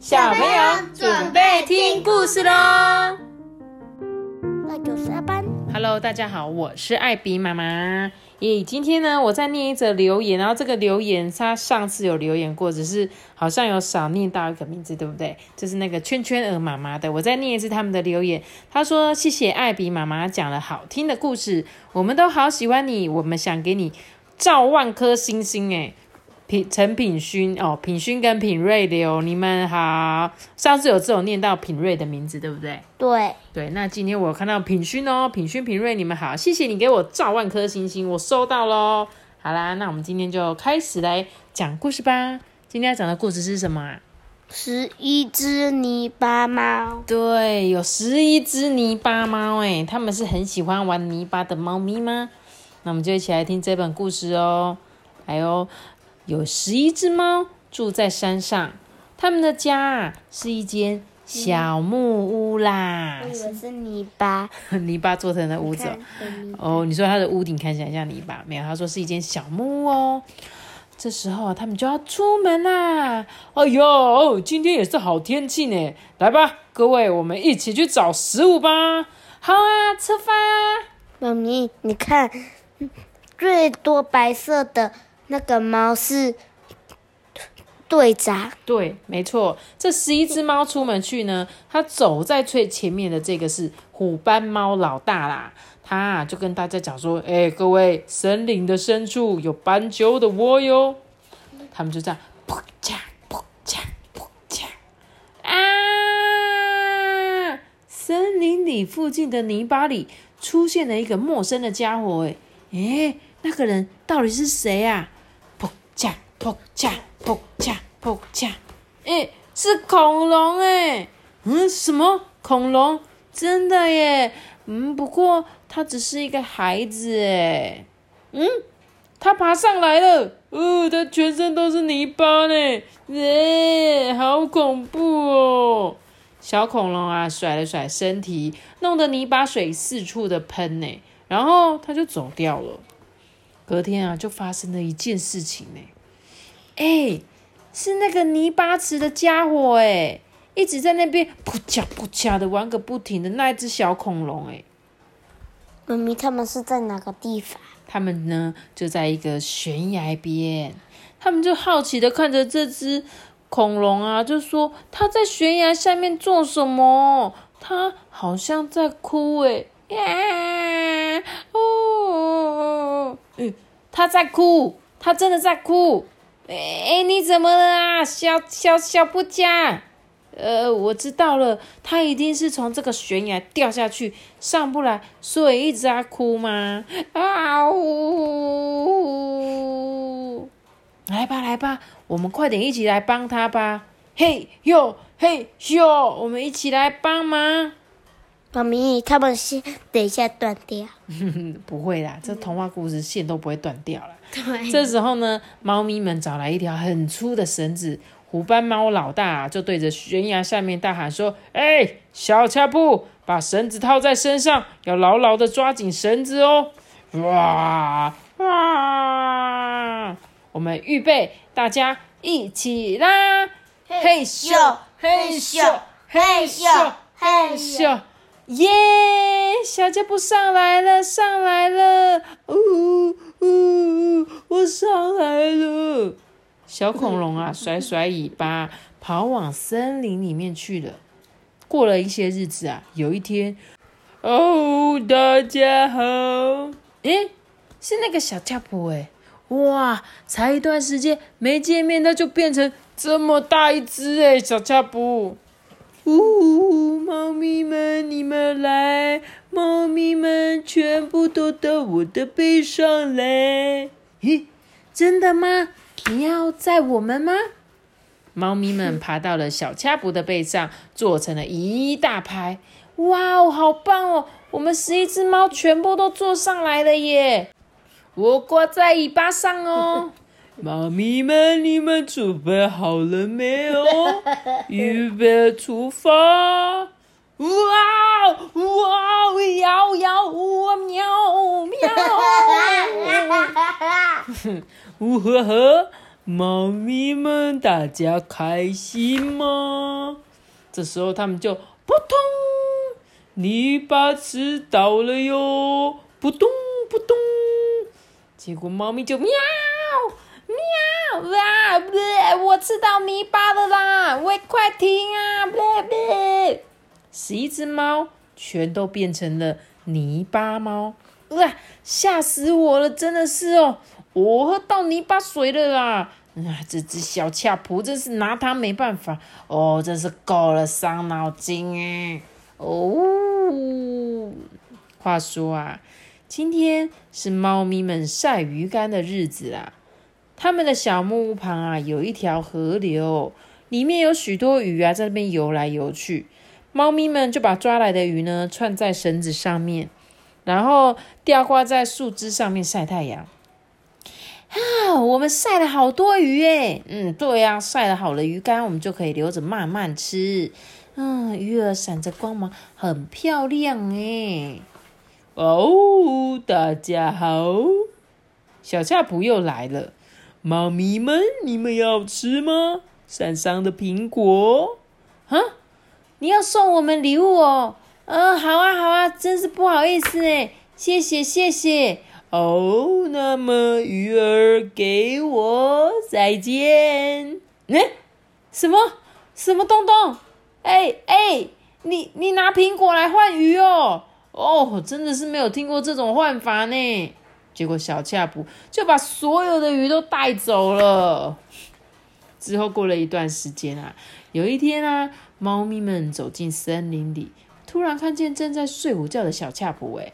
小朋友准备听故事喽。那就下班。Hello，大家好，我是艾比妈妈。耶，今天呢，我在念一则留言，然后这个留言他上次有留言过，只是好像有少念到一个名字，对不对？就是那个圈圈鹅妈妈的。我再念一次他们的留言，他说：“谢谢艾比妈妈讲了好听的故事，我们都好喜欢你，我们想给你照万颗星星。”哎。品陈品勋哦，品勋跟品瑞的哦，你们好。上次有只有念到品瑞的名字，对不对？对，对，那今天我有看到品勋哦，品勋、品瑞，你们好，谢谢你给我照万颗星星，我收到喽。好啦，那我们今天就开始来讲故事吧。今天要讲的故事是什么啊？十一只泥巴猫。对，有十一只泥巴猫，诶，它们是很喜欢玩泥巴的猫咪吗？那我们就一起来听这本故事哦。还有，有十一只猫住在山上，它们的家啊是一间小木屋啦我，以为是泥巴。泥巴做成的屋子哦。哦，你说它的屋顶看起来像泥巴，没有，他说是一间小木屋哦。这时候啊他们就要出门啦。哎呦，今天也是好天气呢，来吧，各位，我们一起去找食物吧。好啊，吃饭啊。妈咪，你看，最多白色的那个猫是队长。对，没错，这十一只猫出门去呢，它走在最前面的这个是虎斑猫老大啦。他啊就跟大家讲说：“哎，各位，森林的深处有斑鸠的窝哟。”他们就这样，噗嚓噗嚓噗嚓啊！森林里附近的泥巴里出现了一个陌生的家伙，哎哎，那个人到底是谁啊？噗嚓噗嚓噗嚓噗嚓，哎，是恐龙哎！嗯，什么恐龙？真的耶！嗯，不过他只是一个孩子哎。嗯，他爬上来了，呃，他全身都是泥巴呢，耶、好恐怖哦！小恐龙啊，甩了甩身体，弄得泥巴水四处的喷呢，然后他就走掉了。隔天啊，就发生了一件事情呢，哎，是那个泥巴池的家伙哎，一直在那边扑嚓扑嚓的玩个不停的那一只小恐龙哎。妈咪，他们是在哪个地方？他们呢就在一个悬崖边，他们就好奇的看着这只恐龙啊，就说它在悬崖下面做什么？它好像在哭诶，呀，哦，嗯，他在哭，他真的在哭。哎，你怎么了啊，小小小不加？呃，我知道了，他一定是从这个悬崖掉下去，上不来，所以一直在哭吗？啊呜！来吧，来吧，我们快点一起来帮他吧！嘿哟，嘿咻，我们一起来帮忙。妈咪，他们线等一下断掉。不会啦，这童话故事线都不会断掉了。对这时候呢，猫咪们找来一条很粗的绳子，虎斑猫老大、啊、就对着悬崖下面大喊说：“哎，小恰布，把绳子套在身上，要牢牢的抓紧绳子哦！”哇哇！我们预备，大家一起啦！嘿咻嘿咻嘿咻嘿咻！耶！小脚步上来了，上来了！呜呜，我上来了！小恐龙啊，甩甩尾巴，跑往森林里面去了。过了一些日子啊，有一天，哦，大家好！诶，是那个小家婆诶，哇，才一段时间没见面，它就变成这么大一只诶，小家婆。呜，猫咪们，你们来！猫咪们全部都到我的背上来。咦，真的吗？你要载我们吗？猫咪们爬到了小恰布的背上，做成了一大排。哇哦，好棒哦！我们十一只猫全部都坐上来了耶！我挂在尾巴上哦。猫咪们，你们准备好了没有？预备出发！哇哇，摇摇哇喵喵！呜呵呵，猫咪们，大家开心吗？这时候他们就扑通，泥巴吃到了哟，扑通扑通。结果猫咪就喵哇啊！不，我吃到泥巴了啦！喂，快停啊！不不，十一只猫全都变成了泥巴猫。哇！吓死我了，真的是哦，我喝到泥巴水了啦！啊，这只小恰普真是拿它没办法哦，真是够了伤脑筋哎！哦，话说啊，今天是猫咪们晒鱼干的日子啊，他们的小木屋旁啊有一条河流，里面有许多鱼啊在那边游来游去，猫咪们就把抓来的鱼呢串在绳子上面。然后吊挂在树枝上面晒太阳啊！我们晒了好多鱼诶嗯，对呀，晒了好的鱼干，我们就可以留着慢慢吃。嗯，鱼儿闪着光芒，很漂亮诶哦，大家好，小夏普又来了。猫咪们，你们要吃吗？山上的苹果啊！你要送我们礼物哦。嗯，好啊，好啊，真是不好意思哎，谢谢，谢谢哦。那么鱼儿给我再见。嗯，什么什么东东？哎哎，你你拿苹果来换鱼哦？哦，真的是没有听过这种换法呢。结果小恰普就把所有的鱼都带走了。之后过了一段时间啊，有一天啊，猫咪们走进森林里。突然看见正在睡午觉的小恰普，哎，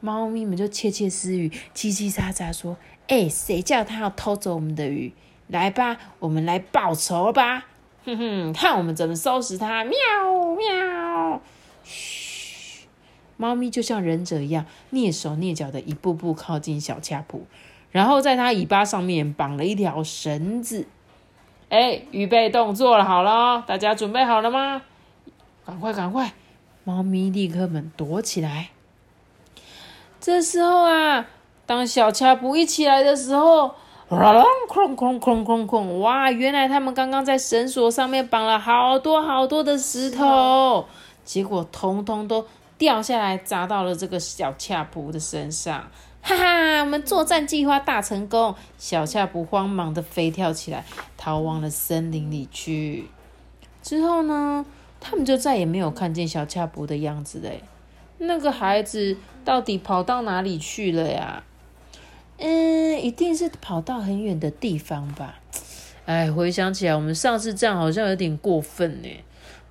猫咪们就窃窃私语，叽叽喳喳说：“哎，谁叫他要偷走我们的鱼？来吧，我们来报仇吧！哼哼，看我们怎么收拾他！”喵喵，嘘，猫咪就像忍者一样，蹑手蹑脚的一步步靠近小恰普，然后在它尾巴上面绑了一条绳子。哎，预备动作了，好了，大家准备好了吗？赶快，赶快！猫咪立刻们躲起来。这时候啊，当小恰普一起来的时候，哐哐哐哐哐哐！哇，原来他们刚刚在绳索上面绑了好多好多的石头，结果通通都掉下来砸到了这个小恰普的身上。哈哈，我们作战计划大成功！小恰普慌忙的飞跳起来，逃往了森林里去。之后呢？他们就再也没有看见小恰普的样子嘞。那个孩子到底跑到哪里去了呀？嗯，一定是跑到很远的地方吧。哎，回想起来，我们上次这样好像有点过分呢。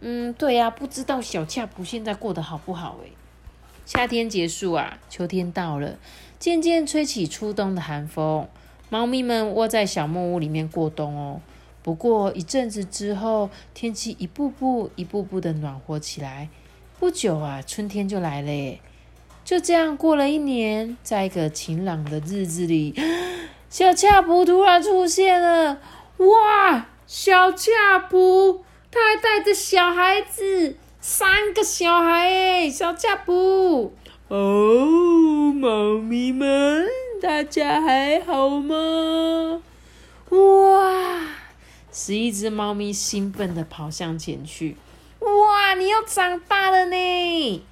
嗯，对呀，不知道小恰普现在过得好不好哎。夏天结束啊，秋天到了，渐渐吹起初冬的寒风，猫咪们窝在小木屋里面过冬哦。不过一阵子之后，天气一步步、一步步的暖和起来。不久啊，春天就来了耶！就这样过了一年，在一个晴朗的日子里，小恰普突然出现了。哇，小恰普，他还带着小孩子，三个小孩哎！小恰普，哦，猫咪们，大家还好吗？哇！十一只猫咪兴奋地跑向前去，哇！你又长大了呢！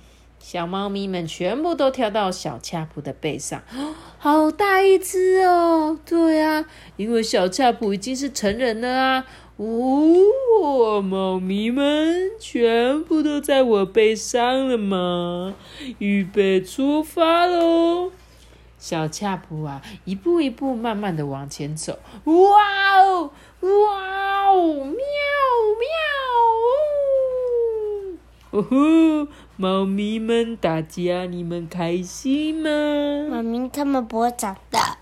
小猫咪们全部都跳到小恰普的背上，好大一只哦！对啊，因为小恰普已经是成人了啊！哦，猫咪们全部都在我背上了吗？预备出发喽！小恰普啊，一步一步慢慢的往前走，哇哦！哇哦！喵喵！哦吼！猫咪们，大家你们开心吗？猫咪它们不会长大。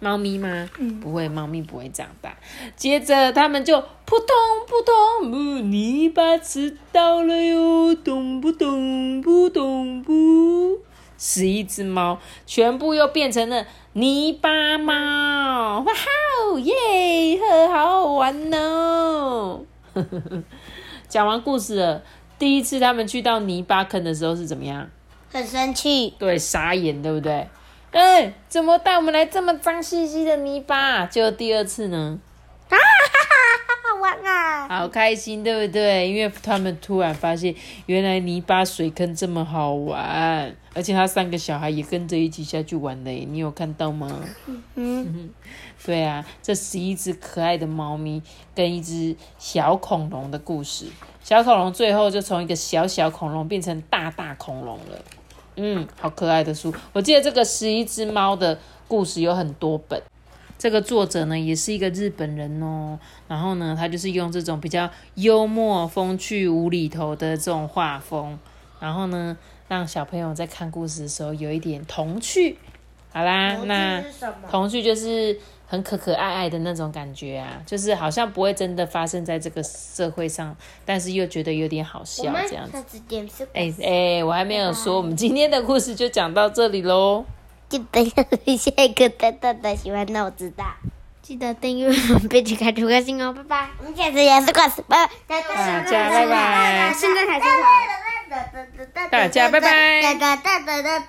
猫咪吗？不会，猫咪不会长大。接着，它们就扑通扑通，泥巴吃到了哟，咚不咚不咚不。十一只猫全部又变成了泥巴猫，哇好耶，呵，好好玩哦！讲完故事了，第一次他们去到泥巴坑的时候是怎么样？很生气，对，傻眼，对不对？哎，怎么带我们来这么脏兮兮的泥巴？就第二次呢？好开心，对不对？因为他们突然发现，原来泥巴水坑这么好玩，而且他三个小孩也跟着一起下去玩嘞。你有看到吗？嗯，对啊，这是一只可爱的猫咪跟一只小恐龙的故事。小恐龙最后就从一个小小恐龙变成大大恐龙了。嗯，好可爱的书。我记得这个十一只猫的故事有很多本。这个作者呢，也是一个日本人哦。然后呢，他就是用这种比较幽默、风趣、无厘头的这种画风，然后呢，让小朋友在看故事的时候有一点童趣。好啦，那？童趣就是很可可爱爱的那种感觉啊，就是好像不会真的发生在这个社会上，但是又觉得有点好笑这样子。哎哎，我还没有说，我们今天的故事就讲到这里喽。记得要留下一个大大的喜欢，那我知道。记得订阅我们，别去开出个心哦，拜拜。我们下次也是快死，拜拜。大家拜拜现在才是大家拜拜